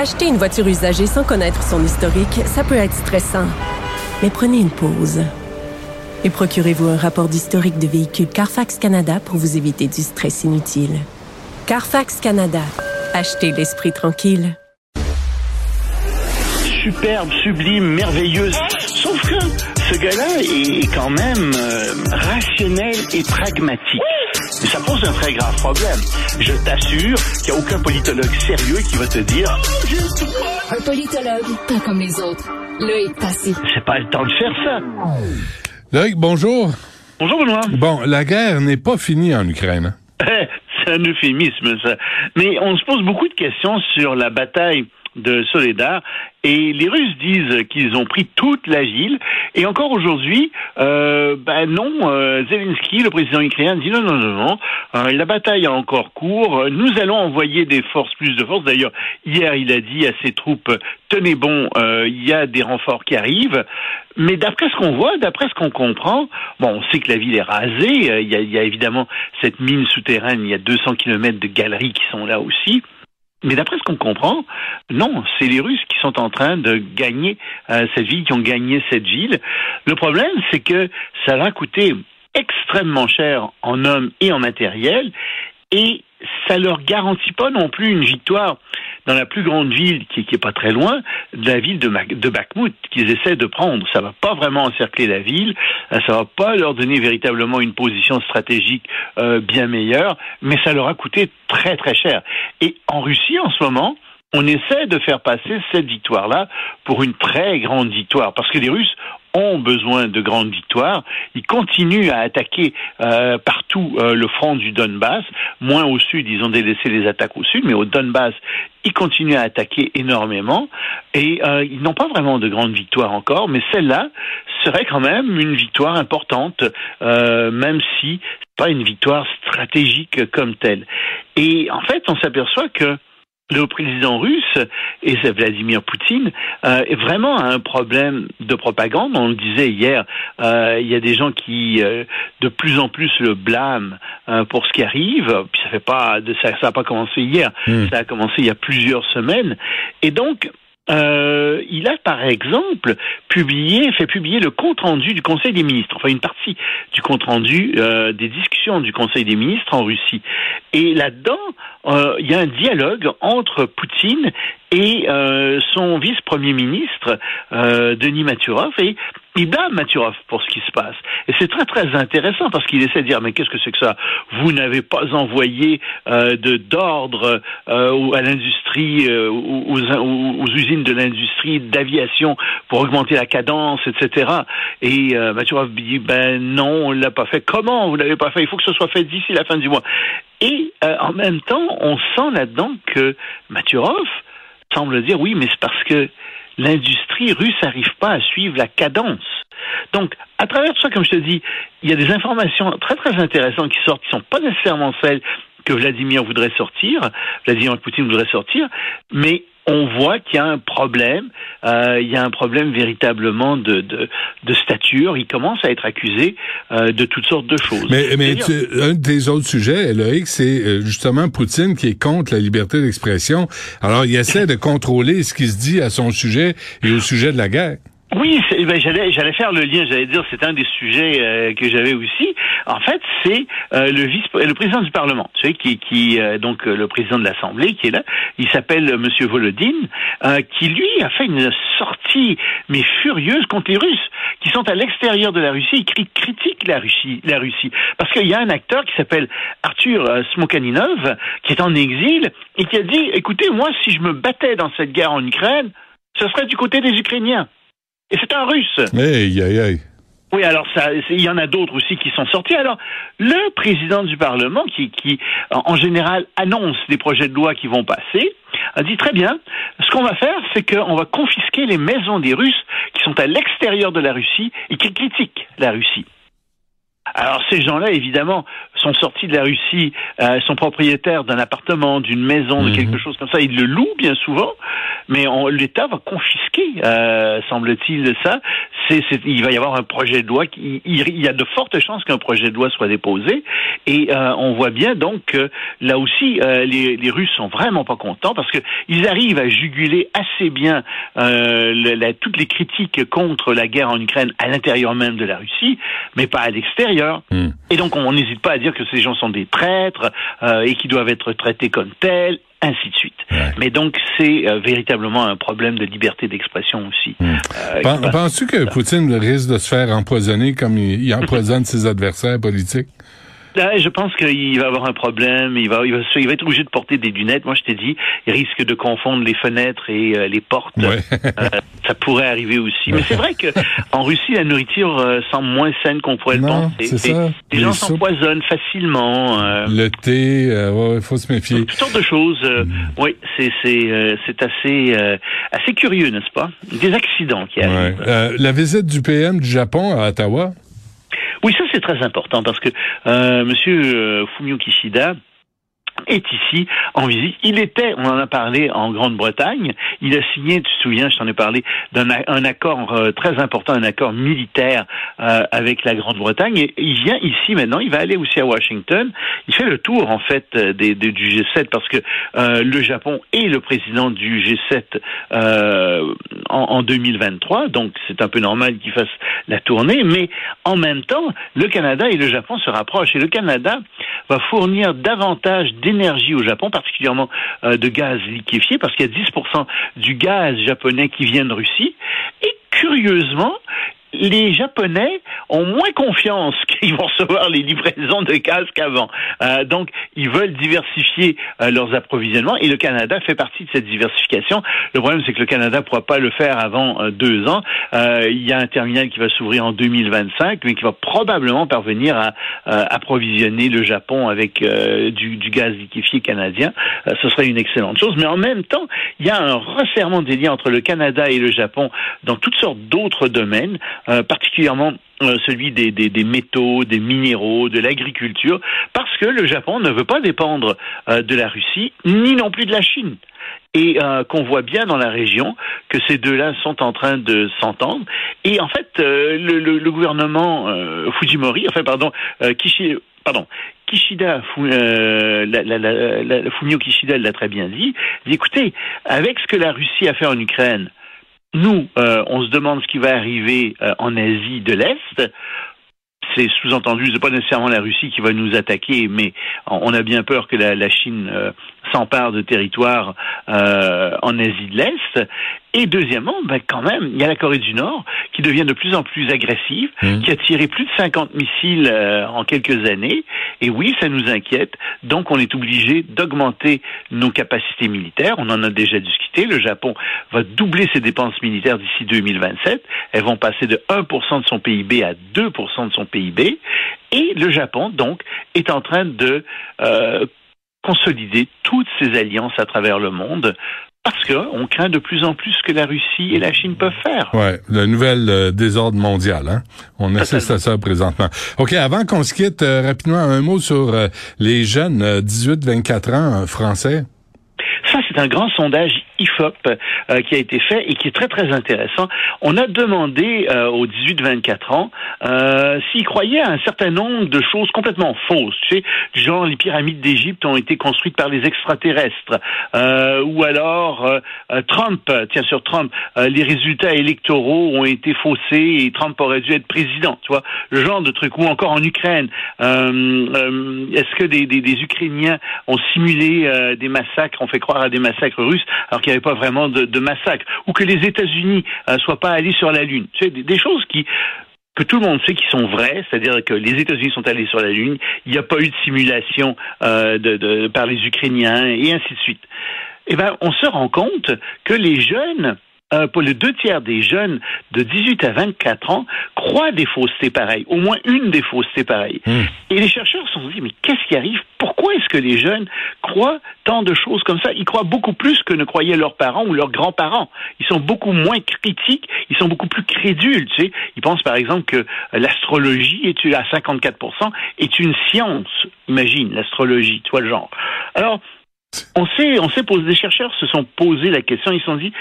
Acheter une voiture usagée sans connaître son historique, ça peut être stressant. Mais prenez une pause. Et procurez-vous un rapport d'historique de véhicule Carfax Canada pour vous éviter du stress inutile. Carfax Canada. Achetez l'esprit tranquille. Superbe, sublime, merveilleuse. Sauf que ce gars-là est quand même euh, rationnel et pragmatique. Ça pose un très grave problème. Je t'assure qu'il n'y a aucun politologue sérieux qui va te dire Un politologue, pas comme les autres. Loïc Passy. c'est pas le temps de faire ça. Loïc, bonjour. Bonjour Benoît. Bon, la guerre n'est pas finie en Ukraine. hein? C'est un euphémisme ça. Mais on se pose beaucoup de questions sur la bataille de Soledar et les Russes disent qu'ils ont pris toute la ville et encore aujourd'hui, euh, ben non, euh, Zelensky, le président ukrainien, dit non, non, non, non, euh, la bataille est encore court, nous allons envoyer des forces, plus de forces. D'ailleurs, hier, il a dit à ses troupes, tenez bon, il y a des renforts qui arrivent. Mais d'après ce qu'on voit, d'après ce qu'on comprend, bon, on sait que la ville est rasée, il y, a, il y a évidemment cette mine souterraine, il y a 200 kilomètres de galeries qui sont là aussi. Mais d'après ce qu'on comprend, non, c'est les Russes qui sont en train de gagner euh, cette ville, qui ont gagné cette ville. Le problème, c'est que ça va coûter extrêmement cher en hommes et en matériel, et ça leur garantit pas non plus une victoire dans la plus grande ville, qui, qui est pas très loin, de la ville de, Bakhmut, qu'ils essaient de prendre. Ça va pas vraiment encercler la ville, euh, ça va pas leur donner véritablement une position stratégique euh, bien meilleure, mais ça leur a coûté très très cher. Et en Russie, en ce moment, on essaie de faire passer cette victoire-là pour une très grande victoire, parce que les Russes ont besoin de grandes victoires. Ils continuent à attaquer euh, partout euh, le front du Donbass. Moins au sud, ils ont délaissé les attaques au sud, mais au Donbass, ils continuent à attaquer énormément. Et euh, ils n'ont pas vraiment de grandes victoires encore, mais celle-là serait quand même une victoire importante, euh, même si pas une victoire stratégique comme telle. Et en fait, on s'aperçoit que le président russe et c'est Vladimir Poutine euh, est vraiment un problème de propagande. On le disait hier, euh, il y a des gens qui euh, de plus en plus le blâment euh, pour ce qui arrive. Puis ça fait pas ça, ça n'a pas commencé hier, ça a commencé il y a plusieurs semaines. Et donc euh, il a par exemple publié, fait publier le compte rendu du Conseil des ministres, enfin une partie du compte rendu euh, des discussions du Conseil des ministres en Russie. Et là-dedans, euh, il y a un dialogue entre Poutine et euh, son vice-premier ministre euh, Denis Maturov et il blâme Maturov pour ce qui se passe. Et c'est très très intéressant parce qu'il essaie de dire mais qu'est-ce que c'est que ça? Vous n'avez pas envoyé euh, de d'ordre euh, à l'industrie, euh, aux, aux- aux usines de l'industrie d'aviation pour augmenter la cadence, etc. Et euh, Maturov dit ben non, on l'a pas fait. Comment vous l'avez pas fait? Il faut que ce soit fait d'ici la fin du mois. Et euh, en même temps, on sent là-dedans que Maturov semble dire oui, mais c'est parce que l'industrie russe n'arrive pas à suivre la cadence. Donc, à travers tout ça, comme je te dis, il y a des informations très très intéressantes qui sortent, qui sont pas nécessairement celles que Vladimir voudrait sortir, Vladimir Poutine voudrait sortir, mais on voit qu'il y a un problème, euh, il y a un problème véritablement de, de, de stature. Il commence à être accusé euh, de toutes sortes de choses. Mais, mais tu- un des autres sujets, Loïc, c'est euh, justement Poutine qui est contre la liberté d'expression. Alors, il essaie de contrôler ce qui se dit à son sujet et au sujet de la guerre. Oui, ben, j'allais j'allais faire le lien, j'allais dire c'est un des sujets euh, que j'avais aussi. En fait, c'est euh, le vice le président du Parlement, tu sais qui qui euh, donc euh, le président de l'Assemblée qui est là, il s'appelle euh, monsieur Volodine euh, qui lui a fait une sortie mais furieuse contre les Russes qui sont à l'extérieur de la Russie et qui critiquent la Russie la Russie parce qu'il y a un acteur qui s'appelle Arthur Smokaninov qui est en exil et qui a dit écoutez, moi si je me battais dans cette guerre en Ukraine, ce serait du côté des Ukrainiens. Et c'est un russe. Oui, alors ça, il y en a d'autres aussi qui sont sortis. Alors, le président du Parlement, qui, qui en général annonce des projets de loi qui vont passer, a dit très bien. Ce qu'on va faire, c'est qu'on va confisquer les maisons des Russes qui sont à l'extérieur de la Russie et qui critiquent la Russie. Alors ces gens-là, évidemment, sont sortis de la Russie, euh, sont propriétaires d'un appartement, d'une maison, de quelque mhm. chose comme ça. Ils le louent bien souvent, mais l'État va confisquer, euh, semble-t-il, ça. C'est, il va y avoir un projet de loi. Qui, il, y a de fortes chances qu'un projet de loi soit déposé, et euh, on voit bien donc que là aussi, euh, les, les, Russes sont vraiment pas contents parce que ils arrivent à juguler assez bien euh, la, toutes les critiques contre la guerre en Ukraine à l'intérieur même de la Russie, mais pas à l'extérieur. Hmm. Et donc on n'hésite pas à dire que ces gens sont des traîtres euh, et qui doivent être traités comme tels, ainsi de suite. Mais donc c'est euh, véritablement un problème de liberté d'expression aussi. Hmm. Euh, penses-tu que Poutine risque de se faire empoisonner comme il empoisonne ses adversaires politiques? Je pense qu'il va avoir un problème. Il va, il va, il va être obligé de porter des lunettes. Moi, je t'ai dit, il risque de confondre les fenêtres et euh, les portes. Euh, ça pourrait arriver aussi. Mais c'est vrai que en Russie, la nourriture euh, semble moins saine qu'on pourrait le penser. Ça. Les, gens s'empoisonnent facilement. le thé, il faut se méfier. Toutes sortes de choses. Mm. Oui, c'est assez assez curieux, n'est-ce pas? Des accidents qui arrivent. la visite du PM du Japon à Ottawa. Oui, ça c'est très important parce que euh, Monsieur euh, Fumio Kishida est ici en visite. Il était, on en a parlé en Grande-Bretagne, il a signé, tu te souviens, je t'en ai parlé, d'un un accord euh, très important, un accord militaire euh, avec la Grande-Bretagne. Et il vient ici maintenant, il va aller aussi à Washington. Il fait le tour en fait euh, des, du G7 parce que le Japon est le président du G7 en, en 2023, donc c'est un peu normal qu'il fasse la tournée. Mais en même temps, le Canada et le Japon se rapprochent et le Canada va fournir davantage d'énergie au Japon, particulièrement euh, de gaz liquéfié, parce qu'il y a 10% du gaz japonais qui vient de Russie. Et curieusement, les Japonais ont moins confiance qu'ils vont recevoir les livraisons de gaz qu'avant. Euh, donc, ils veulent diversifier euh, leurs approvisionnements et le Canada fait partie de cette diversification. Le problème, c'est que le Canada ne pourra pas le faire avant euh, deux ans. il y a un terminal qui va s'ouvrir en 2025, mais qui va probablement parvenir à approvisionner le Japon avec du, du, gaz liquéfié canadien. ce serait une excellente chose. Mais en même temps, il y a un resserrement des liens entre le Canada et le Japon dans toutes sortes d'autres domaines. Euh, particulièrement euh, celui des, des, métaux, des minéraux, de l'agriculture, parce que le Japon ne veut pas dépendre euh, de la Russie, ni non plus de la Chine et qu'on voit bien dans la région que ces deux-là sont en train de s'entendre. Et en fait, le, le, gouvernement Fujimori, enfin pardon, Kishi, pardon, Kishida, la, la, la, Fumio Kishida l'a très bien dit, dit écoutez, avec ce que la Russie a fait en Ukraine, nous, euh, on se demande ce qui va arriver euh, en Asie de l'Est. C'est sous-entendu, c'est pas nécessairement la Russie qui va nous attaquer, mais on a bien peur que la, Chine euh, s'empare de territoires en Asie de l'Est. Et deuxièmement, ben quand même, il y a la Corée du Nord qui devient de plus en plus agressive, mmh. qui a tiré plus de 50 missiles en quelques années. Et oui, ça nous inquiète. Donc, on est obligé d'augmenter nos capacités militaires. On en a déjà discuté. Le Japon va doubler ses dépenses militaires d'ici 2027. Elles vont passer de 1% de son PIB à 2% de son PIB. Et le Japon, donc, est en train de euh, consolider toutes ses alliances à travers le monde parce qu'on craint de plus en plus ce que la Russie et la Chine peuvent faire. Ouais, le nouvel euh, désordre mondial. Hein? On assiste à ça présentement. OK, avant qu'on se quitte, euh, rapidement, un mot sur euh, les jeunes 18-24 ans français. Ça, un grand sondage IFOP euh, qui a été fait et qui est très très intéressant. On a demandé euh, aux 18-24 ans euh, s'ils croyaient à un certain nombre de choses complètement fausses, tu sais, du genre les pyramides d'Égypte ont été construites par les extraterrestres, ou alors Trump, tiens sur Trump, les résultats électoraux ont été faussés et Trump aurait dû être président, tu vois, le genre de truc. Ou encore en Ukraine, est-ce que des, des, Ukrainiens ont simulé des massacres, ont fait croire à des massacres russes, alors qu'il n'y avait pas vraiment de, massacre, ou que les États-Unis ne euh, soient pas allés sur la Lune. Sais, des, choses qui que tout le monde sait qui sont vraies, c'est-à-dire que les États-Unis sont allés sur la Lune, il n'y a pas eu de simulation euh, de, par les Ukrainiens et ainsi de suite. Eh ben, on se rend compte que les jeunes euh, pour les deux tiers des jeunes de 18 à 24 ans croient des faussetés pareilles, au moins une des faussetés pareilles. Hmm. Et les chercheurs se sont dit, mais qu'est-ce qui arrive? Pourquoi est-ce que les jeunes croient tant de choses comme ça? Ils croient beaucoup plus que ne croyaient leurs parents ou leurs grands-parents. Ils sont beaucoup moins critiques, ils sont beaucoup plus crédules. Tu sais, ils pensent par exemple que l'astrologie est à 54% est une science. Imagine l'astrologie, tu vois le genre. Alors on sait, on sait des chercheurs se sont posés la question, ils se sont dit,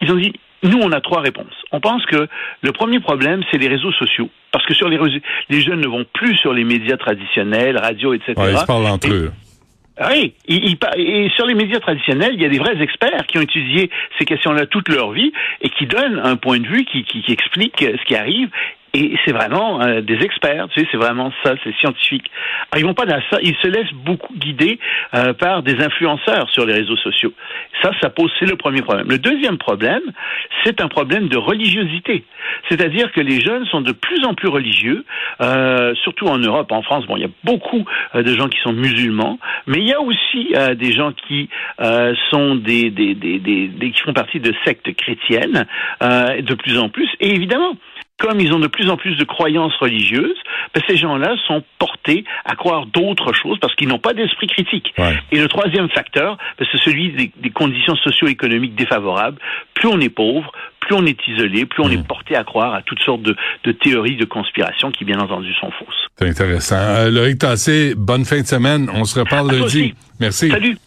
ils ont dit, nous, on a trois réponses. On pense que le premier problème, c'est les réseaux sociaux. Parce que sur les réseaux, les jeunes ne vont plus sur les médias traditionnels, radio, etc. Ouais, ils se parlent entre Et- eux. Oui, par- et sur les médias traditionnels, il y a des vrais experts qui ont étudié ces questions-là toute leur vie et qui donnent un point de vue qui, qui, qui explique ce qui arrive. Et c'est vraiment euh, des experts, tu sais, c'est vraiment ça, c'est scientifique. Alors, ils vont pas dans ça, ils se laissent beaucoup guider euh, par des influenceurs sur les réseaux sociaux. Ça, ça pose, c'est le premier problème. Le deuxième problème, c'est un problème de religiosité. C'est-à-dire que les jeunes sont de plus en plus religieux, euh, surtout en Europe, en France. Bon, il y a beaucoup de gens qui sont musulmans, mais il y a aussi des gens qui sont des, des, des, des, qui font partie de sectes chrétiennes de plus en plus. Et évidemment, comme ils ont de plus en plus de croyances religieuses, ben, ces gens-là sont portés à croire d'autres choses parce qu'ils n'ont pas d'esprit critique. Ouais. Et le troisième facteur, ben, c'est celui des, des conditions socio-économiques défavorables. Plus on est pauvre, plus on est isolé, plus on est porté à croire à toutes sortes de, de théories de conspiration qui, bien entendu, sont fausses. C'est intéressant. Euh, Loïc Tassé, bonne fin de semaine. On se reparle À lundi. Merci. Salut!